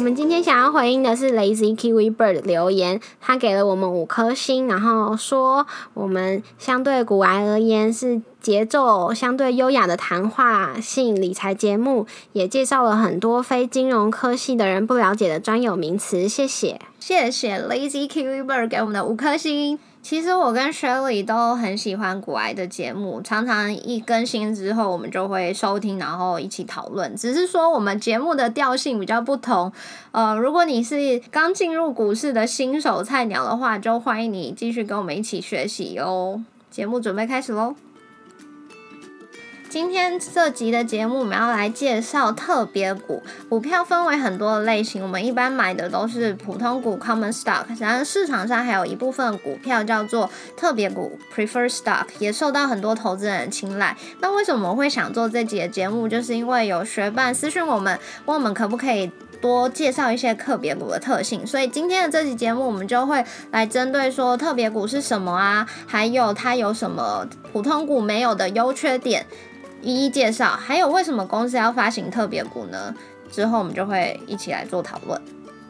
我们今天想要回应的是 Lazy Kiwi Bird 留言，他给了我们五颗星，然后说我们相对古玩而言是节奏相对优雅的谈话性理财节目，也介绍了很多非金融科系的人不了解的专有名词。谢谢，谢谢 Lazy Kiwi Bird 给我们的五颗星。其实我跟 Shirley 都很喜欢古癌的节目，常常一更新之后，我们就会收听，然后一起讨论。只是说我们节目的调性比较不同。呃，如果你是刚进入股市的新手菜鸟的话，就欢迎你继续跟我们一起学习哦。节目准备开始喽！今天这集的节目，我们要来介绍特别股。股票分为很多的类型，我们一般买的都是普通股 （common stock），然而市场上还有一部分股票叫做特别股 （prefer stock），也受到很多投资人的青睐。那为什么会想做这集的节目？就是因为有学伴私讯我们，问我们可不可以多介绍一些特别股的特性。所以今天的这集节目，我们就会来针对说特别股是什么啊，还有它有什么普通股没有的优缺点。一一介绍，还有为什么公司要发行特别股呢？之后我们就会一起来做讨论。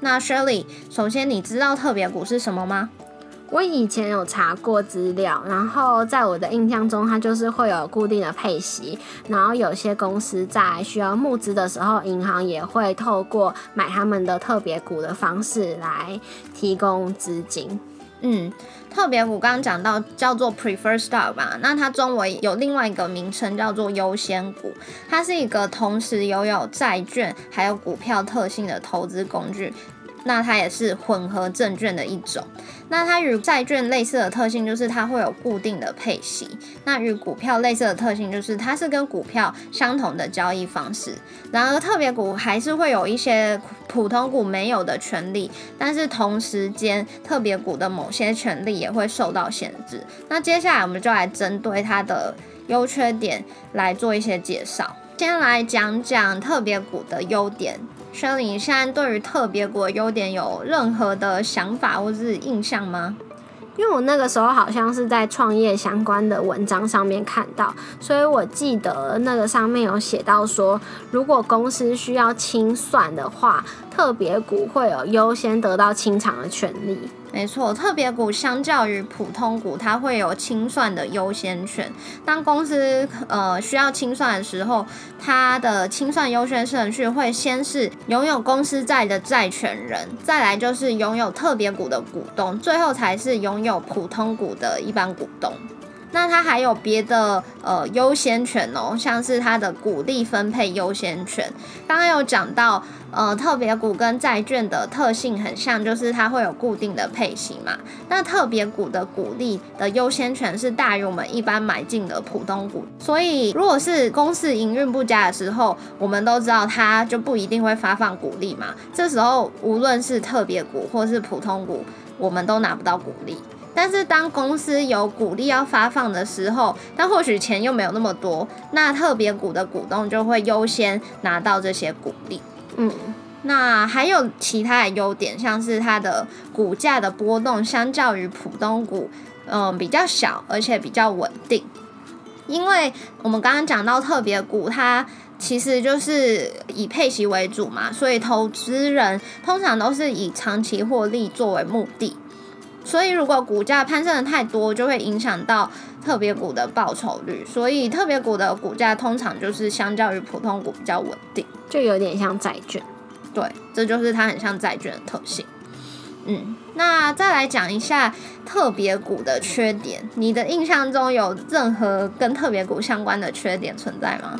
那 Shirley，首先你知道特别股是什么吗？我以前有查过资料，然后在我的印象中，它就是会有固定的配息，然后有些公司在需要募资的时候，银行也会透过买他们的特别股的方式来提供资金。嗯。特别我刚刚讲到叫做 prefer stock 吧，那它中文有另外一个名称叫做优先股，它是一个同时拥有债券还有股票特性的投资工具。那它也是混合证券的一种。那它与债券类似的特性就是它会有固定的配息。那与股票类似的特性就是它是跟股票相同的交易方式。然而特别股还是会有一些普通股没有的权利，但是同时间特别股的某些权利也会受到限制。那接下来我们就来针对它的优缺点来做一些介绍。先来讲讲特别股的优点。轩你现在对于特别股的优点有任何的想法或是印象吗？因为我那个时候好像是在创业相关的文章上面看到，所以我记得那个上面有写到说，如果公司需要清算的话，特别股会有优先得到清偿的权利。没错，特别股相较于普通股，它会有清算的优先权。当公司呃需要清算的时候，它的清算优先顺序会先是拥有公司债的债权人，再来就是拥有特别股的股东，最后才是拥有普通股的一般股东。那它还有别的呃优先权哦，像是它的股利分配优先权。刚刚有讲到，呃，特别股跟债券的特性很像，就是它会有固定的配息嘛。那特别股的股利的优先权是大于我们一般买进的普通股，所以如果是公司营运不佳的时候，我们都知道它就不一定会发放股利嘛。这时候无论是特别股或是普通股，我们都拿不到股利。但是当公司有股利要发放的时候，但或许钱又没有那么多，那特别股的股东就会优先拿到这些股利。嗯，那还有其他的优点，像是它的股价的波动相较于普通股，嗯，比较小，而且比较稳定。因为我们刚刚讲到特别股，它其实就是以配息为主嘛，所以投资人通常都是以长期获利作为目的。所以，如果股价攀升的太多，就会影响到特别股的报酬率。所以，特别股的股价通常就是相较于普通股比较稳定，就有点像债券。对，这就是它很像债券的特性。嗯，那再来讲一下特别股的缺点。你的印象中有任何跟特别股相关的缺点存在吗？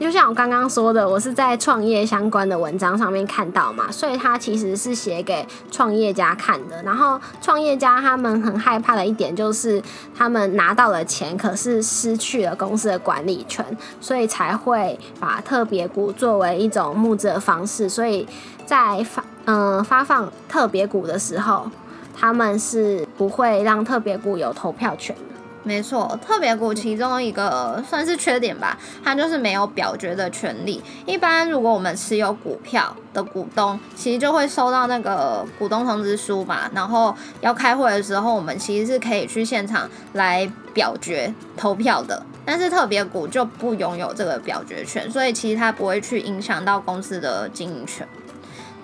就像我刚刚说的，我是在创业相关的文章上面看到嘛，所以它其实是写给创业家看的。然后创业家他们很害怕的一点就是，他们拿到了钱，可是失去了公司的管理权，所以才会把特别股作为一种募资的方式。所以在发嗯发放特别股的时候，他们是不会让特别股有投票权。没错，特别股其中一个算是缺点吧，它就是没有表决的权利。一般如果我们持有股票的股东，其实就会收到那个股东通知书嘛，然后要开会的时候，我们其实是可以去现场来表决投票的。但是特别股就不拥有这个表决权，所以其实它不会去影响到公司的经营权。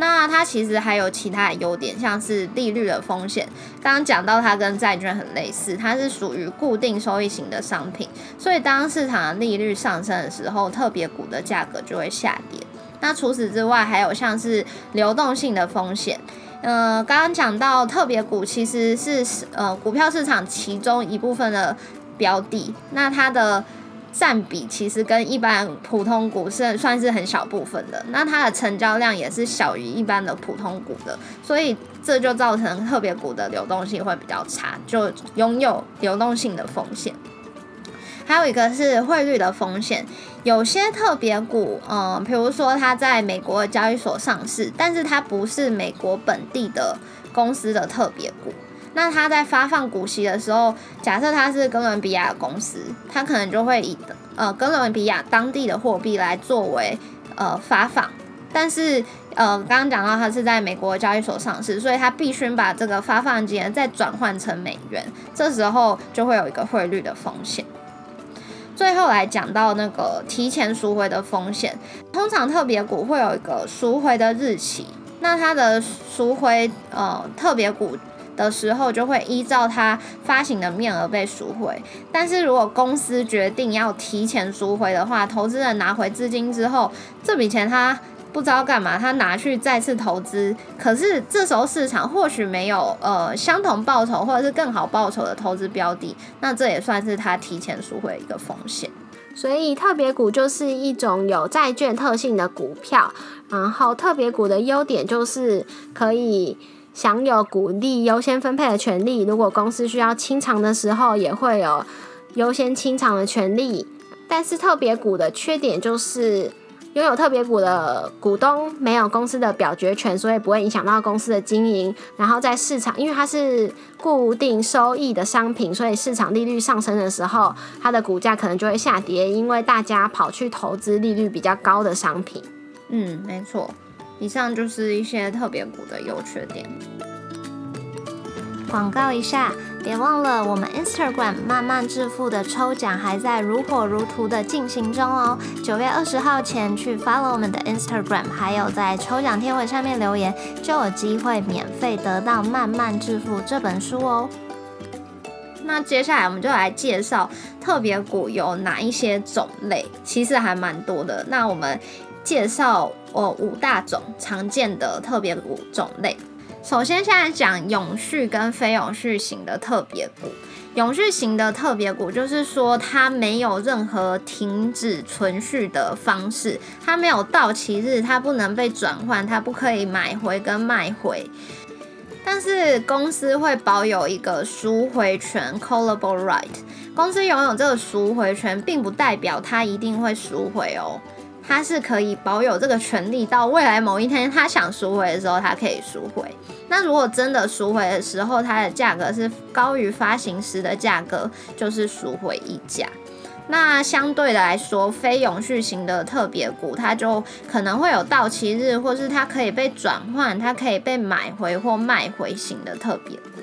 那它其实还有其他的优点，像是利率的风险。刚刚讲到它跟债券很类似，它是属于固定收益型的商品，所以当市场的利率上升的时候，特别股的价格就会下跌。那除此之外，还有像是流动性的风险。呃，刚刚讲到特别股其实是呃股票市场其中一部分的标的，那它的。占比其实跟一般普通股是算是很小部分的，那它的成交量也是小于一般的普通股的，所以这就造成特别股的流动性会比较差，就拥有流动性的风险。还有一个是汇率的风险，有些特别股，嗯，比如说它在美国的交易所上市，但是它不是美国本地的公司的特别股。那他在发放股息的时候，假设他是哥伦比亚公司，他可能就会以呃哥伦比亚当地的货币来作为呃发放，但是呃刚刚讲到他是在美国交易所上市，所以他必须把这个发放金额再转换成美元，这时候就会有一个汇率的风险。最后来讲到那个提前赎回的风险，通常特别股会有一个赎回的日期，那它的赎回呃特别股。的时候就会依照它发行的面额被赎回，但是如果公司决定要提前赎回的话，投资人拿回资金之后，这笔钱他不知道干嘛，他拿去再次投资，可是这时候市场或许没有呃相同报酬或者是更好报酬的投资标的，那这也算是他提前赎回一个风险。所以特别股就是一种有债券特性的股票，然后特别股的优点就是可以。享有股利优先分配的权利，如果公司需要清偿的时候，也会有优先清偿的权利。但是特别股的缺点就是拥有特别股的股东没有公司的表决权，所以不会影响到公司的经营。然后在市场，因为它是固定收益的商品，所以市场利率上升的时候，它的股价可能就会下跌，因为大家跑去投资利率比较高的商品。嗯，没错。以上就是一些特别股的优缺点。广告一下，别忘了我们 Instagram 慢慢致富的抽奖还在如火如荼的进行中哦。九月二十号前去 follow 我们的 Instagram，还有在抽奖贴文上面留言，就有机会免费得到《慢慢致富》这本书哦。那接下来我们就来介绍特别股有哪一些种类，其实还蛮多的。那我们介绍。哦，五大种常见的特别股种类。首先，现在讲永续跟非永续型的特别股。永续型的特别股就是说，它没有任何停止存续的方式，它没有到期日，它不能被转换，它不可以买回跟卖回。但是公司会保有一个赎回权 （callable right）。公司拥有这个赎回权，并不代表它一定会赎回哦。它是可以保有这个权利，到未来某一天他想赎回的时候，它可以赎回。那如果真的赎回的时候，它的价格是高于发行时的价格，就是赎回溢价。那相对来说，非永续型的特别股，它就可能会有到期日，或是它可以被转换，它可以被买回或卖回型的特别股。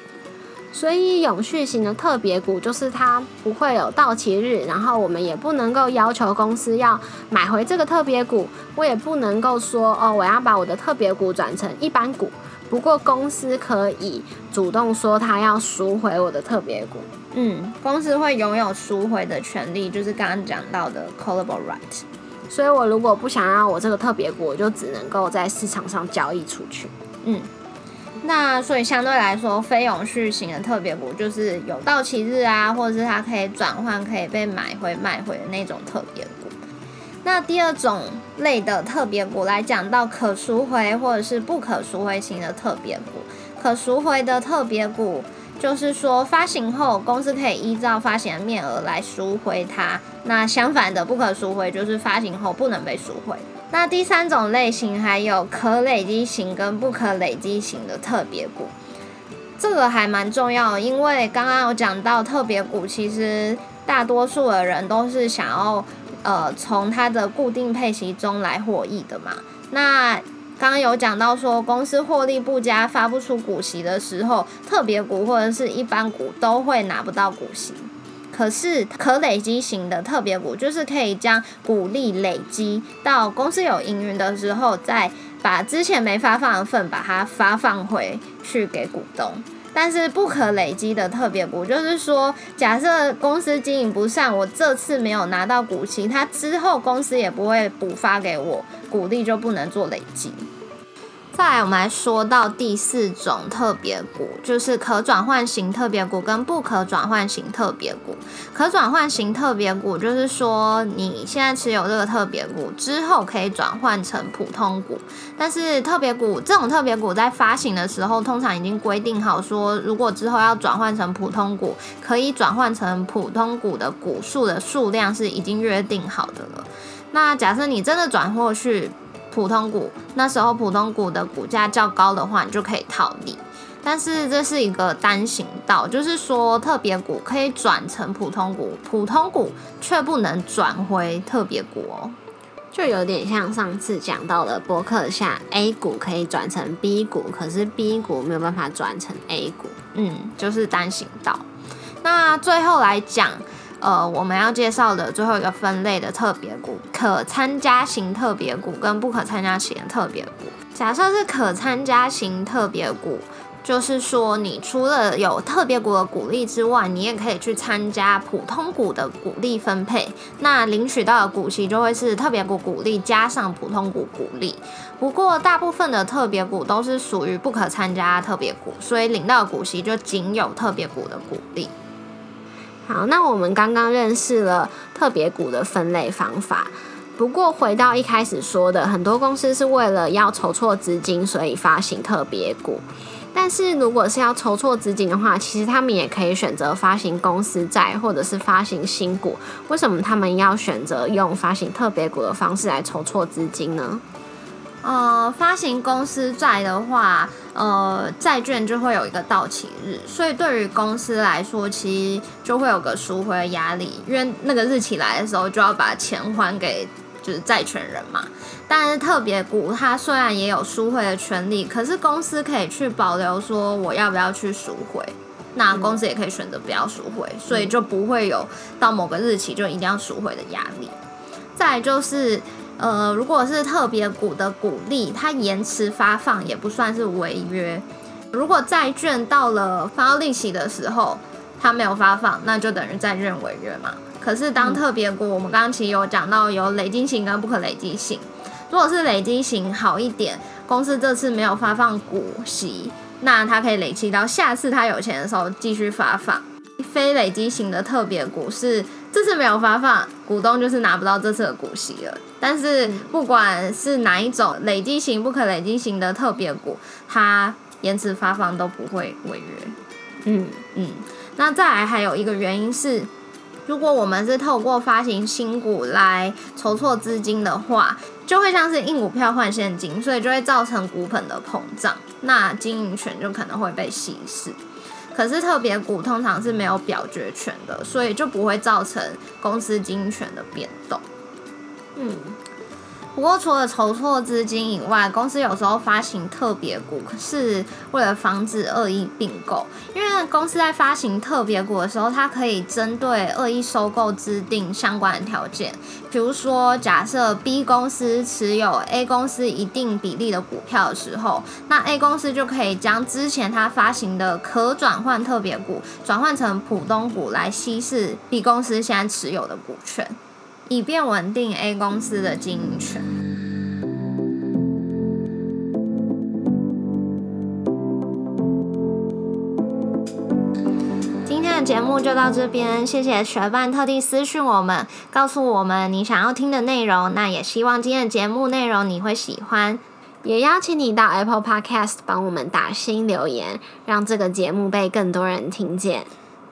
所以永续型的特别股就是它不会有到期日，然后我们也不能够要求公司要买回这个特别股，我也不能够说哦，我要把我的特别股转成一般股。不过公司可以主动说他要赎回我的特别股。嗯，公司会拥有赎回的权利，就是刚刚讲到的 callable right。所以我如果不想要我这个特别股，我就只能够在市场上交易出去。嗯。那所以相对来说，非永续型的特别股就是有到期日啊，或者是它可以转换、可以被买回、卖回的那种特别股。那第二种类的特别股来讲到可赎回或者是不可赎回型的特别股，可赎回的特别股就是说发行后公司可以依照发行的面额来赎回它。那相反的，不可赎回就是发行后不能被赎回。那第三种类型还有可累积型跟不可累积型的特别股。这个还蛮重要的，因为刚刚有讲到特别股，其实大多数的人都是想要呃从它的固定配息中来获益的嘛。那刚刚有讲到说，公司获利不佳，发不出股息的时候，特别股或者是一般股都会拿不到股息。可是可累积型的特别股，就是可以将股利累积到公司有营运的时候，再把之前没发放的份把它发放回去给股东。但是不可累积的特别股，就是说，假设公司经营不善，我这次没有拿到股息，它之后公司也不会补发给我，股利就不能做累积。再来，我们来说到第四种特别股，就是可转换型特别股跟不可转换型特别股。可转换型特别股就是说，你现在持有这个特别股之后，可以转换成普通股。但是特别股这种特别股在发行的时候，通常已经规定好说，如果之后要转换成普通股，可以转换成普通股的股数的数量是已经约定好的了。那假设你真的转过去。普通股那时候，普通股的股价较高的话，你就可以套利。但是这是一个单行道，就是说特别股可以转成普通股，普通股却不能转回特别股哦。就有点像上次讲到的博客下 A 股可以转成 B 股，可是 B 股没有办法转成 A 股。嗯，就是单行道。那最后来讲。呃，我们要介绍的最后一个分类的特别股，可参加型特别股跟不可参加型特别股。假设是可参加型特别股，就是说你除了有特别股的股利之外，你也可以去参加普通股的股利分配。那领取到的股息就会是特别股股利加上普通股股利。不过大部分的特别股都是属于不可参加特别股，所以领到的股息就仅有特别股的股利。好，那我们刚刚认识了特别股的分类方法。不过回到一开始说的，很多公司是为了要筹措资金，所以发行特别股。但是如果是要筹措资金的话，其实他们也可以选择发行公司债，或者是发行新股。为什么他们要选择用发行特别股的方式来筹措资金呢？呃，发行公司债的话，呃，债券就会有一个到期日，所以对于公司来说，其实就会有个赎回的压力，因为那个日期来的时候就要把钱还给就是债权人嘛。但是特别股它虽然也有赎回的权利，可是公司可以去保留说我要不要去赎回，那公司也可以选择不要赎回，所以就不会有到某个日期就一定要赎回的压力。再就是。呃，如果是特别股的股利，它延迟发放也不算是违约。如果债券到了发利息的时候，它没有发放，那就等于债券违约嘛。可是当特别股，我们刚刚其实有讲到有累积型跟不可累积型。如果是累积型好一点，公司这次没有发放股息，那它可以累积到下次它有钱的时候继续发放。非累积型的特别股是这次没有发放，股东就是拿不到这次的股息了。但是不管是哪一种累积型、不可累积型的特别股，它延迟发放都不会违约。嗯嗯。那再来还有一个原因是，如果我们是透过发行新股来筹措资金的话，就会像是印股票换现金，所以就会造成股本的膨胀，那经营权就可能会被稀释。可是特别股通常是没有表决权的，所以就不会造成公司经营权的变动。嗯。不过，除了筹措资金以外，公司有时候发行特别股是为了防止恶意并购。因为公司在发行特别股的时候，它可以针对恶意收购制定相关的条件。比如说，假设 B 公司持有 A 公司一定比例的股票的时候，那 A 公司就可以将之前它发行的可转换特别股转换成普通股来稀释 B 公司现在持有的股权。以便稳定 A 公司的经营权。今天的节目就到这边，谢谢学伴特地私讯我们，告诉我们你想要听的内容。那也希望今天的节目内容你会喜欢，也邀请你到 Apple Podcast 帮我们打新留言，让这个节目被更多人听见。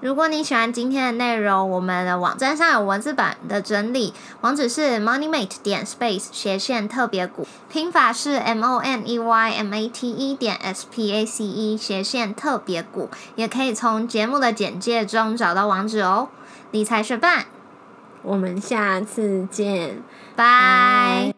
如果你喜欢今天的内容，我们的网站上有文字版的整理，网址是 moneymate 点 space 斜线特别股，拼法是 m o n e y m a t e 点 s p a c e 斜线特别股，也可以从节目的简介中找到网址哦。理财学伴，我们下次见，拜。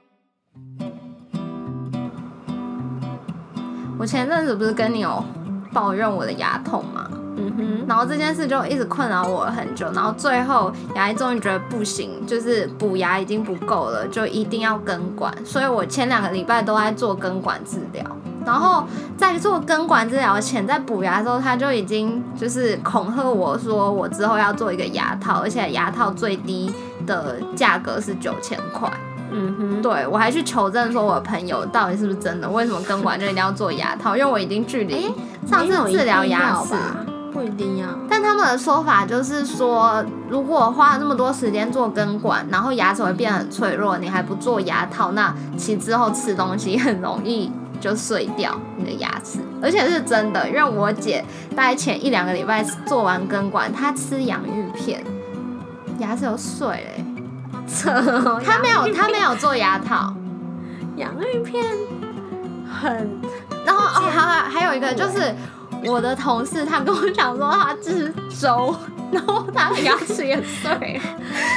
我前阵子不是跟你有抱怨我的牙痛吗？嗯哼，然后这件事就一直困扰我很久，然后最后牙医终于觉得不行，就是补牙已经不够了，就一定要根管。所以我前两个礼拜都在做根管治疗。然后在做根管治疗前，在补牙的时候，他就已经就是恐吓我说，我之后要做一个牙套，而且牙套最低的价格是九千块。嗯哼，对我还去求证说，我的朋友到底是不是真的？为什么根管就一定要做牙套？因为我已经距离上次治疗牙齿。不一定要，但他们的说法就是说，如果花了那么多时间做根管，然后牙齿会变得很脆弱，你还不做牙套，那其之后吃东西很容易就碎掉你的牙齿，而且是真的，因为我姐大概前一两个礼拜做完根管，她吃洋芋片，牙齿都碎嘞，扯，她没有，她没有做牙套，洋芋片很，然后哦，还还有一个就是。我的同事他跟我讲说他吃粥，然后他的牙齿也碎，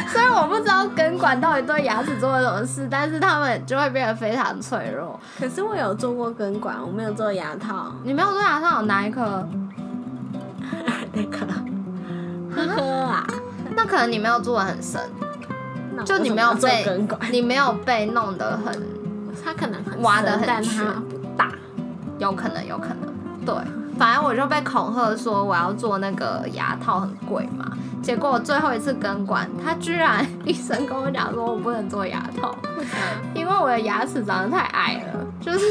所以我不知道根管到底对牙齿做了什么事，但是他们就会变得非常脆弱。可是我有做过根管，我没有做牙套。你没有做牙套，哪一颗？那颗？呵呵啊，那可能你没有做的很深，就你没有被你没有被弄得很，他可能挖的很深，不大，有可能，有可能，对。反正我就被恐吓说我要做那个牙套很贵嘛，结果最后一次根管，他居然医生跟我讲说我不能做牙套，因为我的牙齿长得太矮了，就是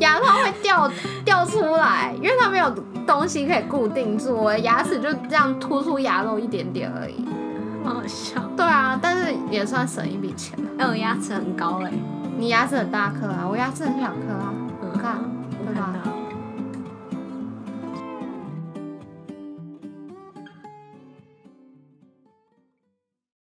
牙套会掉掉出来，因为它没有东西可以固定住，我的牙齿就这样突出牙肉一点点而已，好笑。对啊，但是也算省一笔钱。哎，我牙齿很高哎，你牙齿很大颗啊，我牙齿很小颗啊。